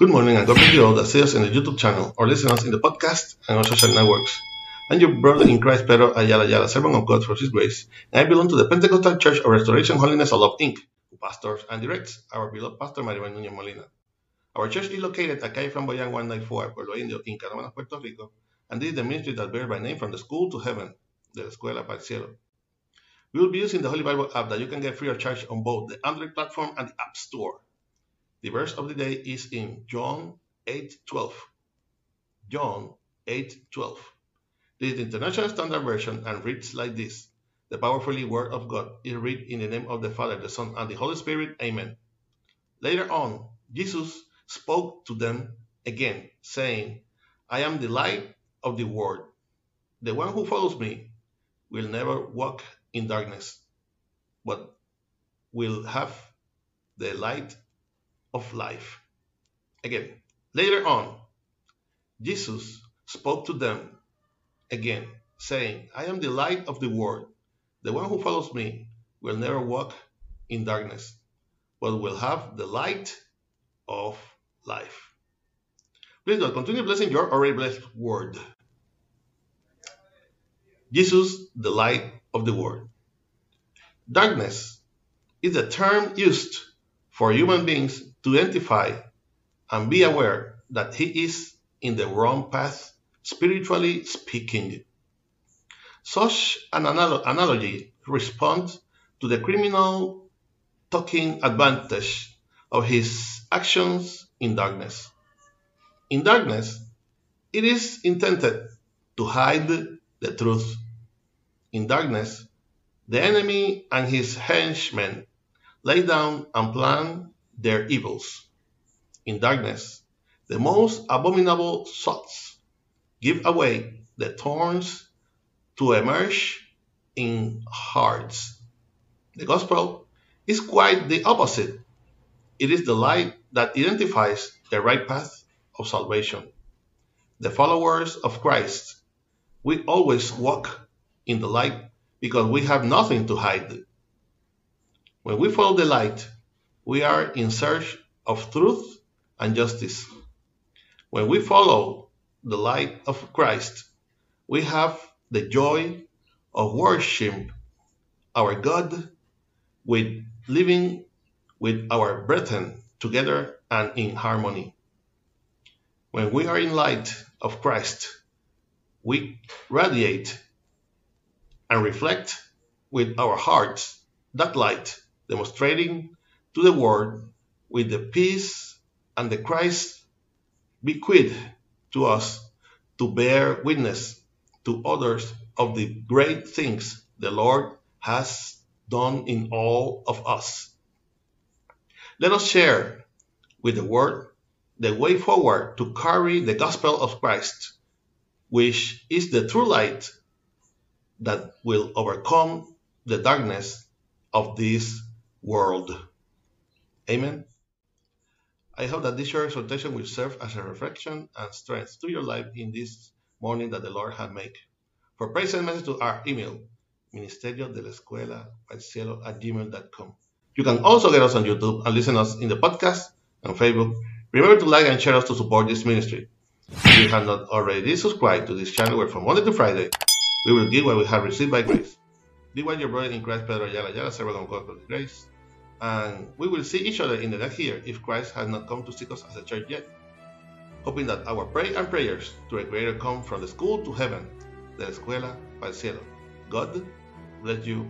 Good morning and God bless you all that see us in the YouTube channel or listen us in the podcast and on social networks. I'm your brother in Christ, Pedro Ayala Ayala, servant of God for His grace, and I belong to the Pentecostal Church of Restoration Holiness of Love, Inc., who pastors and directs our beloved pastor Maribel Núñez Molina. Our church is located at Calle Flamboyant 194, Pueblo Indio, in Canóvanas, Puerto Rico, and this is the ministry that bears my name from the school to heaven, the escuela para el cielo. We will be using the Holy Bible app that you can get free of charge on both the Android platform and the App Store. The verse of the day is in John 8:12. John 8:12. This is the International Standard Version and reads like this: The powerfully Word of God is read in the name of the Father, the Son, and the Holy Spirit. Amen. Later on, Jesus spoke to them again, saying, I am the light of the world. The one who follows me will never walk in darkness, but will have the light of life. Again, later on, Jesus spoke to them again, saying, I am the light of the world. The one who follows me will never walk in darkness, but will have the light of life. Please God, continue blessing your already blessed word. Jesus, the light of the world. Darkness is a term used for human beings to identify and be aware that he is in the wrong path, spiritually speaking. Such an anal- analogy responds to the criminal taking advantage of his actions in darkness. In darkness, it is intended to hide the truth. In darkness, the enemy and his henchmen lay down and plan their evils. In darkness, the most abominable thoughts give away the thorns to emerge in hearts. The gospel is quite the opposite. It is the light that identifies the right path of salvation. The followers of Christ, we always walk in the light because we have nothing to hide. When we follow the light, we are in search of truth and justice. When we follow the light of Christ, we have the joy of worship our God with living with our brethren together and in harmony. When we are in light of Christ, we radiate and reflect with our hearts that light, demonstrating to the world with the peace and the Christ bequeathed to us to bear witness to others of the great things the Lord has done in all of us. Let us share with the world the way forward to carry the gospel of Christ, which is the true light that will overcome the darkness of this world. Amen. I hope that this short exhortation will serve as a reflection and strength to your life in this morning that the Lord has made. For praise and message to our email, ministerio de la escuela al cielo at gmail.com. You can also get us on YouTube and listen us in the podcast and Facebook. Remember to like and share us to support this ministry. If you have not already subscribed to this channel where from Monday to Friday, we will give what we have received by grace. Be one your brother in Christ, Pedro Ayala Ayala, servant of God for grace. And we will see each other in the next year if Christ has not come to seek us as a church yet. Hoping that our prayer and prayers to a greater come from the school to heaven, la escuela el cielo. God bless you